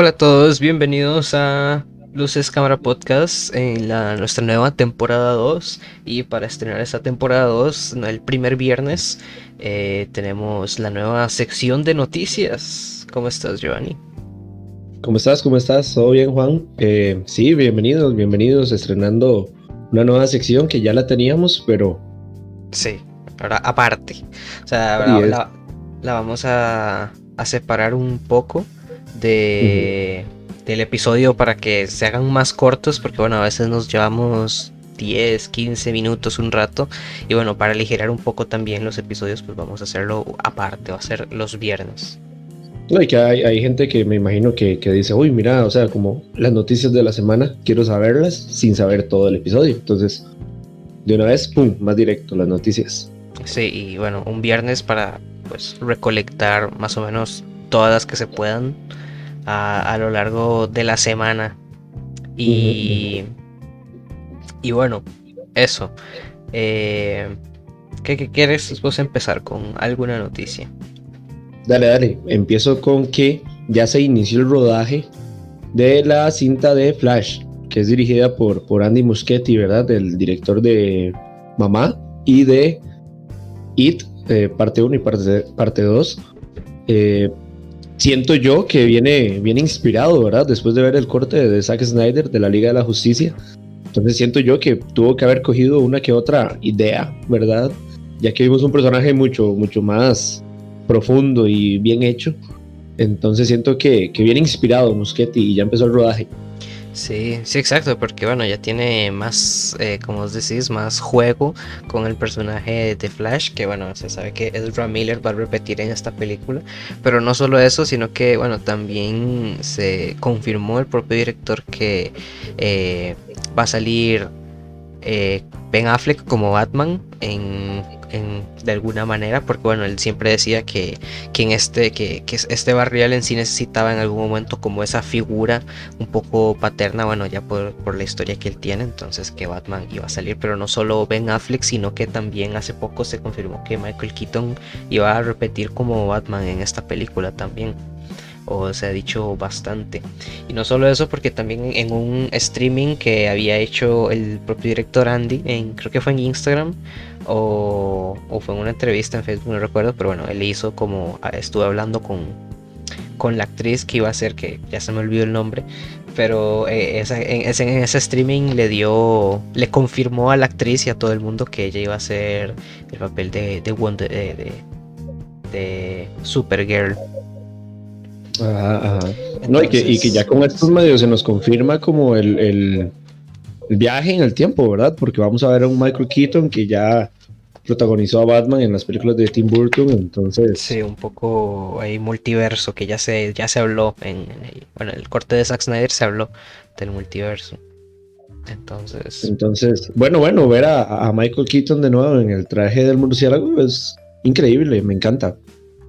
Hola a todos, bienvenidos a Luces Cámara Podcast en la, nuestra nueva temporada 2 y para estrenar esta temporada 2 el primer viernes eh, tenemos la nueva sección de noticias. ¿Cómo estás Giovanni? ¿Cómo estás? ¿Cómo estás? ¿Todo bien Juan? Eh, sí, bienvenidos, bienvenidos estrenando una nueva sección que ya la teníamos pero... Sí, ahora aparte. O sea, ahora la, la, vamos a, a separar un poco de, del episodio para que se hagan más cortos, porque bueno, a veces nos llevamos 10, 15 minutos, un rato. Y bueno, para aligerar un poco también los episodios, pues vamos a hacerlo aparte, va a ser los viernes. No, y que hay, hay gente que me imagino que, que, dice, uy, mira, o sea, como las noticias de la semana, quiero saberlas sin saber todo el episodio. Entonces, de una vez, pum, más directo las noticias. Sí, y bueno, un viernes para pues recolectar más o menos todas las que se puedan a, lo largo de la semana. Y, y bueno, eso. Eh, ¿qué, quieres después empezar con alguna noticia? Dale, dale. Empiezo con que ya se inició el rodaje de la cinta de Flash, que es dirigida por, por Andy Muschietti, ¿verdad? El director de Mamá y de It, eh, parte 1 y parte, parte 2 siento yo que viene, viene inspirado, ¿verdad? Después de ver el corte de Zack Snyder de la Liga de la Justicia. Entonces siento yo que tuvo que haber cogido una que otra idea, ¿verdad? Ya que vimos un personaje mucho, mucho más profundo y bien hecho. Entonces siento que, que viene inspirado Muschetti y ya empezó el rodaje. Sí, sí, exacto, porque bueno, ya tiene más, eh, como os decís, más juego con el personaje de Flash, que bueno, se sabe que Ezra Miller va a repetir en esta película, pero no solo eso, sino que bueno, también se confirmó el propio director que eh, va a salir eh, Ben Affleck como Batman en de alguna manera, porque bueno, él siempre decía que, que en este, que, que, este barrial en sí necesitaba en algún momento como esa figura un poco paterna, bueno, ya por, por, la historia que él tiene, entonces que Batman iba a salir, pero no solo Ben Affleck, sino que también hace poco se confirmó que Michael Keaton iba a repetir como Batman en esta película también o se ha dicho bastante. Y no solo eso, porque también en un streaming que había hecho el propio director Andy, en, creo que fue en Instagram, o, fue en una entrevista en Facebook, no recuerdo, pero bueno, él hizo como, ah, estuve hablando con, con la actriz que iba a ser, que ya se me olvidó el nombre, pero eh, en, ese, streaming le dio, le confirmó a la actriz y a todo el mundo que ella iba a ser el papel de, de, Wonder, de, de, Supergirl. Ajá, no, y que, y que, ya con estos medios se nos confirma como el, el, el, viaje en el tiempo, ¿verdad? Porque vamos a ver a un Michael Keaton que ya protagonizó a Batman en las películas de Tim Burton, entonces... Sí, un poco ahí multiverso, que ya se, ya se habló, en, el, bueno, el corte de Zack Snyder se habló del multiverso. Entonces... Entonces, bueno, bueno, ver a, a Michael Keaton de nuevo en el traje del murciélago es increíble, me encanta.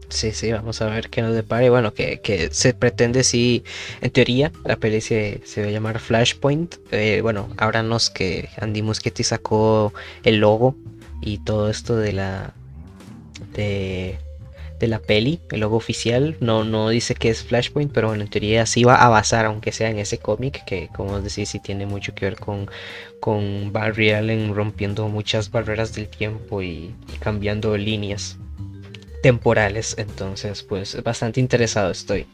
Sí, sí, vamos a ver qué nos depare. Bueno, que, que se pretende, sí, en teoría, la peli se, se va a llamar Flashpoint. Eh, bueno, ahora nos que Andy Muschietti sacó el logo y todo esto de la de, de, la peli, el logo oficial, no, no dice que es Flashpoint, pero bueno, en teoría sí va a basar, aunque sea en ese cómic, que como os decís, sí tiene mucho que ver con, con Barry Allen rompiendo muchas barreras del tiempo y cambiando líneas temporales. Entonces, pues bastante interesado estoy.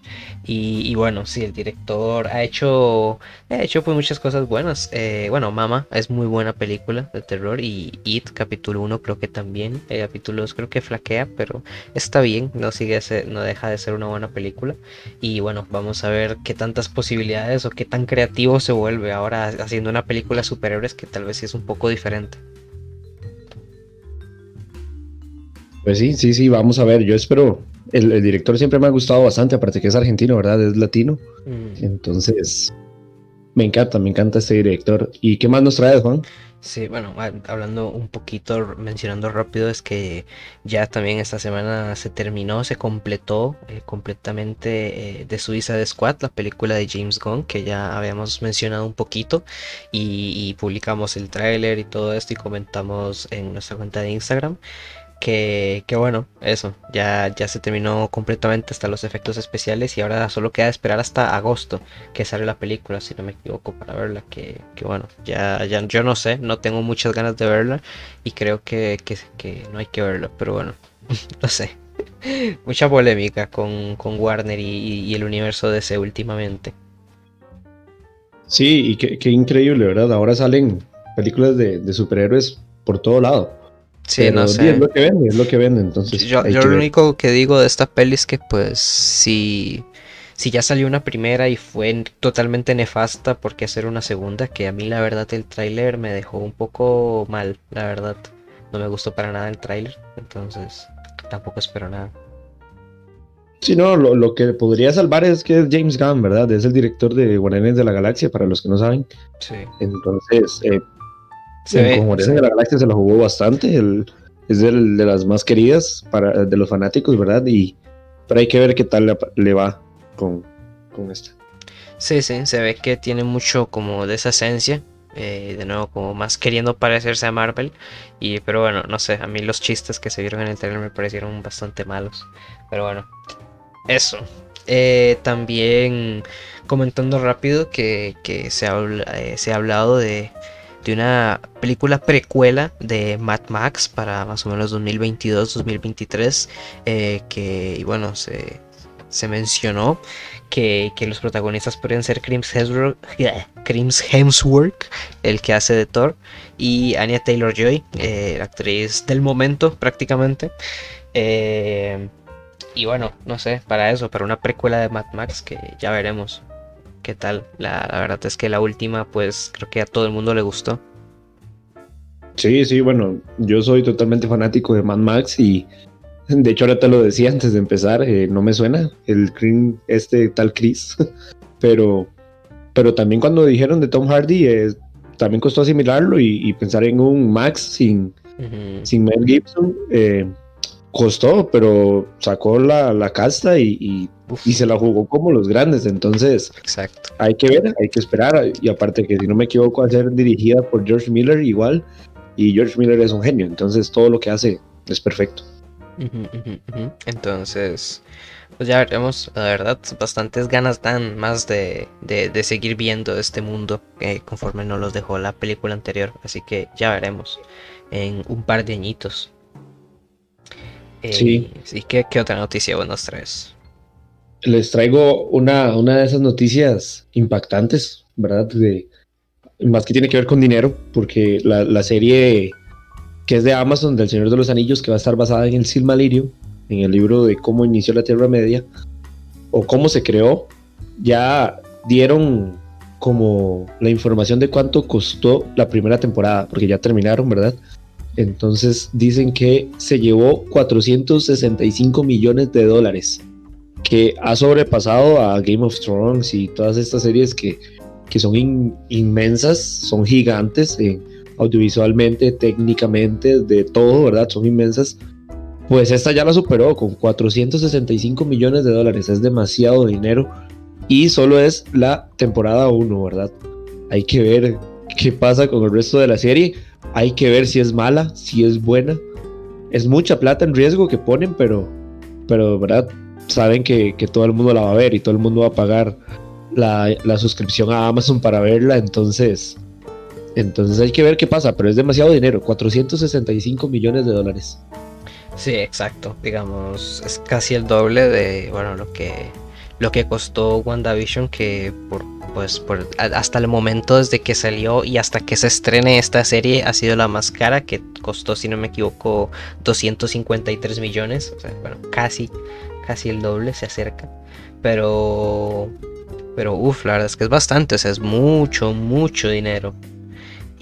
Y, bueno, sí, el director ha hecho, ha hecho pues muchas cosas buenas. Eh, bueno, Mama es muy buena película de terror y It capítulo 1 creo que también. Eh, capítulo 2 creo que flaquea, pero está bien, no sigue no deja de ser una buena película. Y bueno, vamos a ver qué tantas posibilidades o qué tan creativo se vuelve ahora haciendo una película superhéroes que tal vez es un poco diferente. Pues sí, sí, sí, vamos a ver. Yo espero. El, director siempre me ha gustado bastante, aparte que es argentino, ¿verdad? Es latino. Mm. Entonces, me encanta, me encanta este director. ¿Y qué más nos trae, Juan? Sí, bueno, hablando un poquito, mencionando rápido, es que ya también esta semana se terminó, se completó eh, completamente eh, de Suiza de Squad, la película de James Gunn, que ya habíamos mencionado un poquito, y, y publicamos el tráiler y todo esto y comentamos en nuestra cuenta de Instagram. Que, que, bueno, eso, ya, ya se terminó completamente hasta los efectos especiales y ahora solo queda esperar hasta agosto que sale la película, si no me equivoco, para verla. Que, que bueno, ya, ya yo no sé, no tengo muchas ganas de verla y creo que, que, no hay que verla, pero bueno, no sé. Mucha polémica con, con Warner y, el universo de DC últimamente. Sí, y qué, increíble, ¿verdad? Ahora salen películas de superhéroes por todo lado. Sí, no sé. Es lo que vende, es lo que vende, entonces. Yo, yo lo único que digo de esta peli es que, pues, si, si ya salió una primera y fue totalmente nefasta, ¿por qué hacer una segunda? Que a mí, la verdad, el tráiler me dejó un poco mal, la verdad. No me gustó para nada el tráiler, entonces tampoco espero nada. Sí, no, lo, lo, que podría salvar es que es James Gunn, ¿verdad? Es el director de Guardianes de la Galaxia, para los que no saben. Sí. Entonces, eh, se ve, Guardianes de la Galaxia se la jugó bastante. El, es el, de las más queridas para, de los fanáticos, ¿verdad? Y, pero hay que ver qué tal le, le va con, con esta. Sí, sí, se ve que tiene mucho como de esa esencia. Eh, de nuevo, como más queriendo parecerse a Marvel. Y, pero bueno, no sé, a mí los chistes que se vieron en el trailer me parecieron bastante malos. Pero bueno, eso. Eh, también comentando rápido que, que se, ha, eh, se ha hablado de, de una película precuela de Mad Max para más o menos 2022-2023. Eh, que, y bueno, se, se mencionó que, que, los protagonistas podrían ser Crims Hemsworth, Crims Hemsworth, el que hace de Thor, y Anya Taylor Joy, eh, la actriz del momento prácticamente. Eh, y bueno, no sé, para eso, para una precuela de Mad Max que ya veremos qué tal. La, la, verdad es que la última, pues creo que a todo el mundo le gustó. Sí, sí, bueno, yo soy totalmente fanático de Mad Max y de hecho ahora te lo decía antes de empezar, eh, no me suena el Cream, este tal Chris, pero, pero también cuando dijeron de Tom Hardy, eh, también costó asimilarlo y, y, pensar en un Max sin, uh -huh. sin Mel Gibson. Eh, costó, pero sacó la, la casta y, y, y, se la jugó como los grandes. Entonces, Exacto. hay que ver, hay que esperar. Y aparte que si no me equivoco, va a ser dirigida por George Miller igual. Y George Miller es un genio, entonces todo lo que hace es perfecto. Uh -huh, uh -huh. Entonces, pues ya veremos, la verdad, bastantes ganas dan más de, de, de seguir viendo este mundo eh, conforme nos los dejó la película anterior. Así que ya veremos en un par de añitos. Eh, sí. ¿Y qué, qué, otra noticia vos nos traes? Les traigo una, una de esas noticias impactantes, ¿verdad? De, más que tiene que ver con dinero, porque la, la, serie que es de Amazon, del Señor de los Anillos, que va a estar basada en el Silmarillion, en el libro de cómo inició la Tierra Media, o cómo se creó, ya dieron como la información de cuánto costó la primera temporada, porque ya terminaron, ¿verdad? Entonces dicen que se llevó 465 millones de dólares, que ha sobrepasado a Game of Thrones y todas estas series que, que son in, inmensas, son gigantes eh, audiovisualmente, técnicamente, de todo, ¿verdad? Son inmensas. Pues esta ya la superó con 465 millones de dólares, es demasiado dinero y solo es la temporada 1, ¿verdad? Hay que ver qué pasa con el resto de la serie hay que ver si es mala, si es buena. Es mucha plata en riesgo que ponen, pero, pero ¿verdad? Saben que, que todo el mundo la va a ver y todo el mundo va a pagar la, la, suscripción a Amazon para verla. Entonces, entonces hay que ver qué pasa, pero es demasiado dinero, 465 millones de dólares. Sí, exacto. Digamos, es casi el doble de bueno lo que lo que costó WandaVision, que por pues por, hasta el momento desde que salió y hasta que se estrene esta serie ha sido la más cara, que costó, si no me equivoco, 253 millones. O sea, bueno, casi, casi el doble se acerca. Pero, pero uff, la verdad es que es bastante, es mucho, mucho dinero.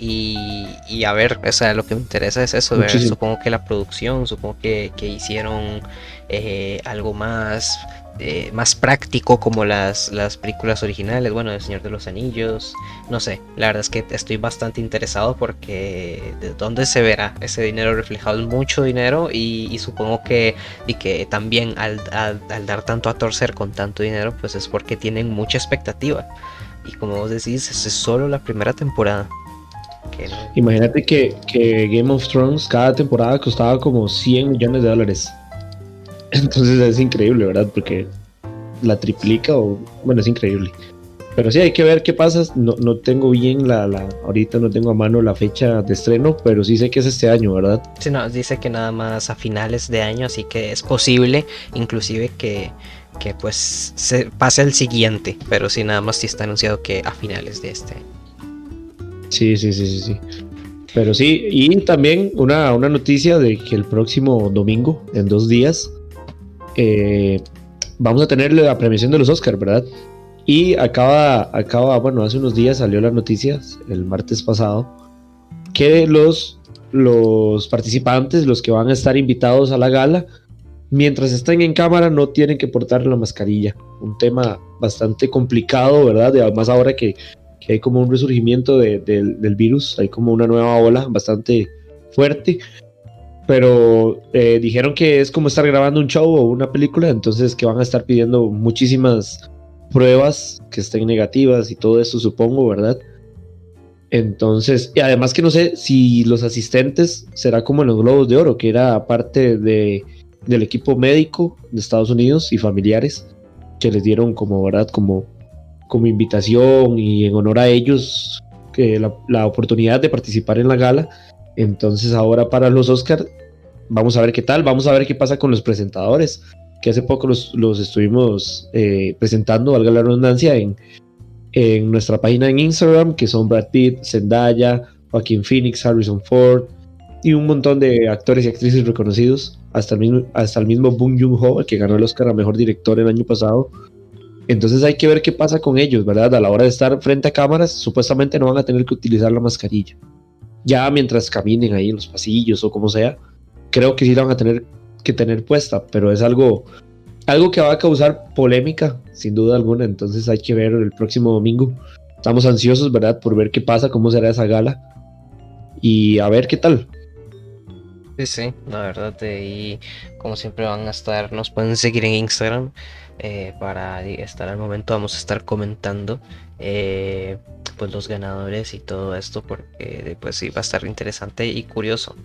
Y, y, a ver, o sea, lo que me interesa es eso, ver, supongo que la producción, supongo que, que hicieron eh, algo más eh, más práctico como las, las películas originales, bueno, El Señor de los Anillos, no sé, la verdad es que estoy bastante interesado porque de dónde se verá ese dinero reflejado es mucho dinero y, y supongo que, y que también al, al, al, dar tanto a torcer con tanto dinero, pues es porque tienen mucha expectativa. Y como vos decís, es solo la primera temporada. Imagínate que, que, Game of Thrones cada temporada costaba como 100 millones de dólares. Entonces es increíble, ¿verdad? Porque la triplica o... Bueno, es increíble. Pero sí, hay que ver qué pasa. No, no tengo bien la, la, Ahorita no tengo a mano la fecha de estreno, pero sí sé que es este año, ¿verdad? Sí, no, dice que nada más a finales de año, así que es posible, inclusive que, que pues se pase el siguiente, pero sí, nada más sí está anunciado que a finales de este año. Sí, sí, sí, sí, sí. Pero sí, y también una, una noticia de que el próximo domingo, en dos días, eh, vamos a tener la premiación de los Oscars, ¿verdad? Y acaba, acaba, bueno, hace unos días salió la noticia, el martes pasado, que los, los participantes, los que van a estar invitados a la gala, mientras estén en cámara no tienen que portar la mascarilla. Un tema bastante complicado, ¿verdad? Y además ahora que, hay como un resurgimiento del virus, hay como una nueva ola bastante fuerte. Pero eh, dijeron que es como estar grabando un show o una película, entonces que van a estar pidiendo muchísimas pruebas que estén negativas y todo eso, supongo, ¿verdad? Entonces, y además que no sé si los asistentes será como en los Globos de Oro, que era parte de, del equipo médico de Estados Unidos y familiares, que les dieron como, ¿verdad? Como, como invitación y en honor a ellos que la, la oportunidad de participar en la gala. Entonces ahora para los Oscars, vamos a ver qué tal, vamos a ver qué pasa con los presentadores que hace poco los, estuvimos eh, presentando, valga la redundancia, en, en nuestra página en Instagram, que son Brad Pitt, Zendaya, Joaquin Phoenix, Harrison Ford y un montón de actores y actrices reconocidos, hasta el mismo, hasta el mismo Bong Joon-ho, que ganó el Oscar a Mejor Director el año pasado. Entonces hay que ver qué pasa con ellos, ¿verdad? A la hora de estar frente a cámaras, supuestamente no van a tener que utilizar la mascarilla. Ya mientras caminen ahí en los pasillos o como sea, creo que sí la van a tener que tener puesta, pero es algo, algo que va a causar polémica, sin duda alguna. Entonces hay que ver el próximo domingo. Estamos ansiosos, ¿verdad? Por ver qué pasa, cómo será esa gala. Y a ver qué tal. Sí, sí, la verdad. Y como siempre van a estar, nos pueden seguir en Instagram. Eh, para estar al momento vamos a estar comentando eh, pues los ganadores y todo esto porque pues sí va a estar interesante y curioso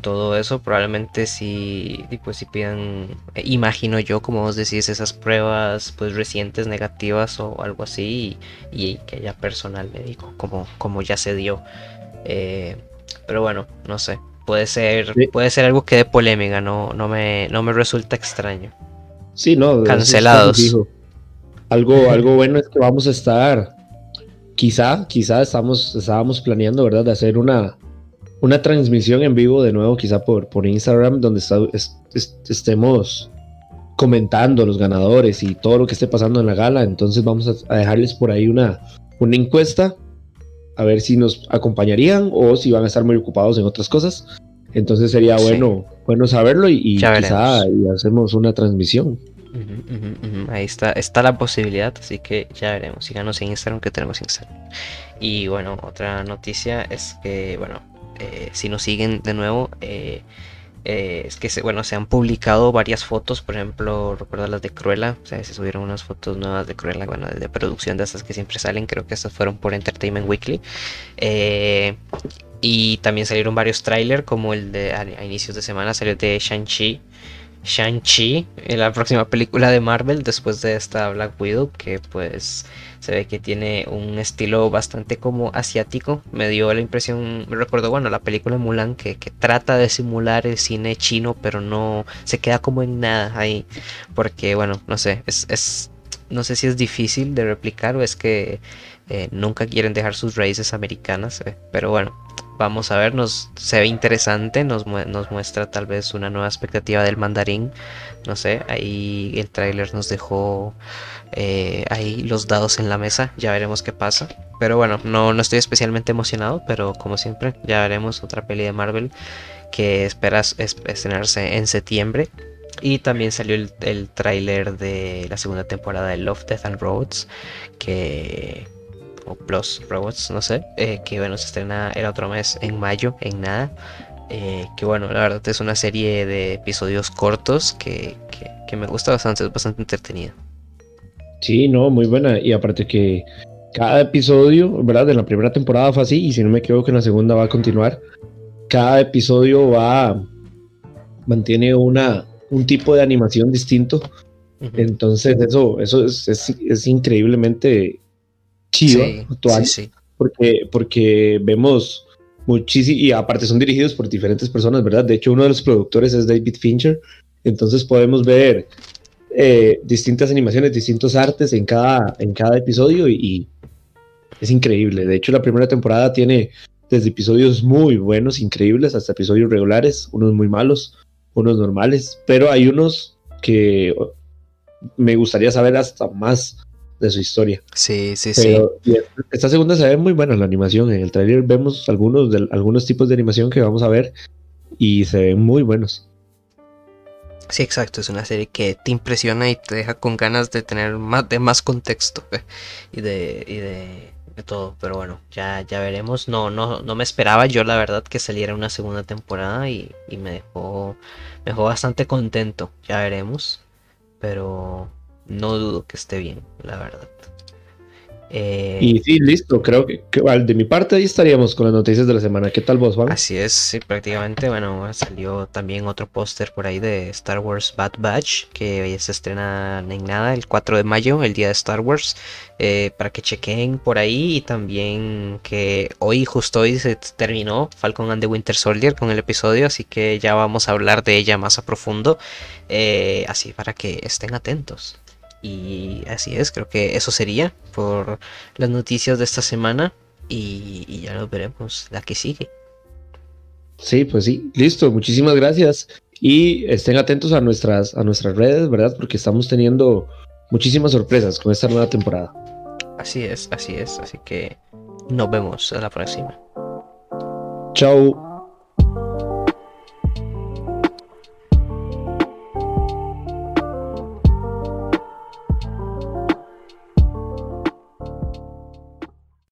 todo eso probablemente si pues si pidan eh, imagino yo como vos decís esas pruebas pues recientes negativas o algo así y, que haya personal médico como como ya se dio eh, pero bueno no sé puede ser puede ser algo que de polémica no no me no me resulta extraño sí no cancelados algo algo bueno es que vamos a estar quizá, quizá estamos, estábamos planeando, ¿verdad?, de hacer una, una transmisión en vivo de nuevo, quizá por, por Instagram, donde estemos comentando los ganadores y todo lo que esté pasando en la gala. Entonces vamos a, dejarles por ahí una, una encuesta, a ver si nos acompañarían o si van a estar muy ocupados en otras cosas. Entonces sería bueno, bueno saberlo y, y quizá y hacemos una transmisión. Ahí está, está la posibilidad, así que ya veremos. Síganos en Instagram que tenemos Instagram. Y bueno, otra noticia es que, bueno, eh, si nos siguen de nuevo, eh, eh, es que se, bueno, se han publicado varias fotos, por ejemplo, recuerdo las de Cruella, se subieron unas fotos nuevas de Cruella, bueno, de producción de esas que siempre salen, creo que estas fueron por Entertainment Weekly. y también salieron varios trailers, como el de a, inicios de semana salió de Shang-Chi, Shang-Chi, la próxima película de Marvel, después de esta Black Widow, que pues se ve que tiene un estilo bastante como asiático. Me dio la impresión, me recuerdo, bueno, la película Mulan, que, que trata de simular el cine chino, pero no se queda como en nada ahí. Porque, bueno, no sé, es, es no sé si es difícil de replicar o es que eh, nunca quieren dejar sus raíces americanas, eh, pero bueno, Vamos a ver, nos, se ve interesante, nos, nos muestra tal vez una nueva expectativa del mandarín. No sé, ahí el tráiler nos dejó eh, ahí los dados en la mesa, ya veremos qué pasa. Pero bueno, no, no estoy especialmente emocionado, pero como siempre, ya veremos otra peli de Marvel que esperas estrenarse en septiembre. Y también salió el, el tráiler de la segunda temporada de Love, Death and Roads, que Plus Robots, no sé, eh, que bueno, se estrena el otro mes en mayo, en nada. Eh, que bueno, la verdad es una serie de episodios cortos que, me gusta bastante, es bastante entretenida. Sí, no, muy buena. Y aparte que cada episodio, ¿verdad? De la primera temporada fue así y si no me equivoco en la segunda va a continuar. Cada episodio va, mantiene una, un tipo de animación distinto. Entonces eso, eso es, es, increíblemente chido actual. Porque, porque vemos muchísimo, y aparte son dirigidos por diferentes personas, ¿verdad? De hecho, uno de los productores es David Fincher. Entonces podemos ver eh, distintas animaciones, distintos artes en cada, en cada episodio y, es increíble. De hecho, la primera temporada tiene desde episodios muy buenos, increíbles, hasta episodios regulares, unos muy malos, unos normales, pero hay unos que me gustaría saber hasta más de su historia. Sí, sí, sí. Esta segunda se ve muy buena la animación. En el trailer vemos algunos, de, algunos tipos de animación que vamos a ver y se ven muy buenos. Sí, exacto, es una serie que te impresiona y te deja con ganas de tener más, de más contexto eh, y, de, y de, todo, pero bueno, ya, ya veremos. No, no, no me esperaba yo la verdad que saliera una segunda temporada y, me dejó, me dejó bastante contento, ya veremos, pero no dudo que esté bien, la verdad. Eh, y sí, listo, creo que, de mi parte ahí estaríamos con las noticias de la semana. ¿Qué tal vos, Juan? Así es, sí, prácticamente, bueno, salió también otro póster por ahí de Star Wars Bad Batch, que se estrena en nada el 4 de mayo, el día de Star Wars, eh, para que chequen por ahí y también que hoy, justo hoy se terminó Falcon and the Winter Soldier con el episodio, así que ya vamos a hablar de ella más a profundo, eh, así para que estén atentos. Y así es, creo que eso sería por las noticias de esta semana y, ya lo veremos la que sigue. Sí, pues sí, listo, muchísimas gracias y estén atentos a nuestras, a nuestras redes, ¿verdad? Porque estamos teniendo muchísimas sorpresas con esta nueva temporada. Así es, así es, así que nos vemos a la próxima. Chao.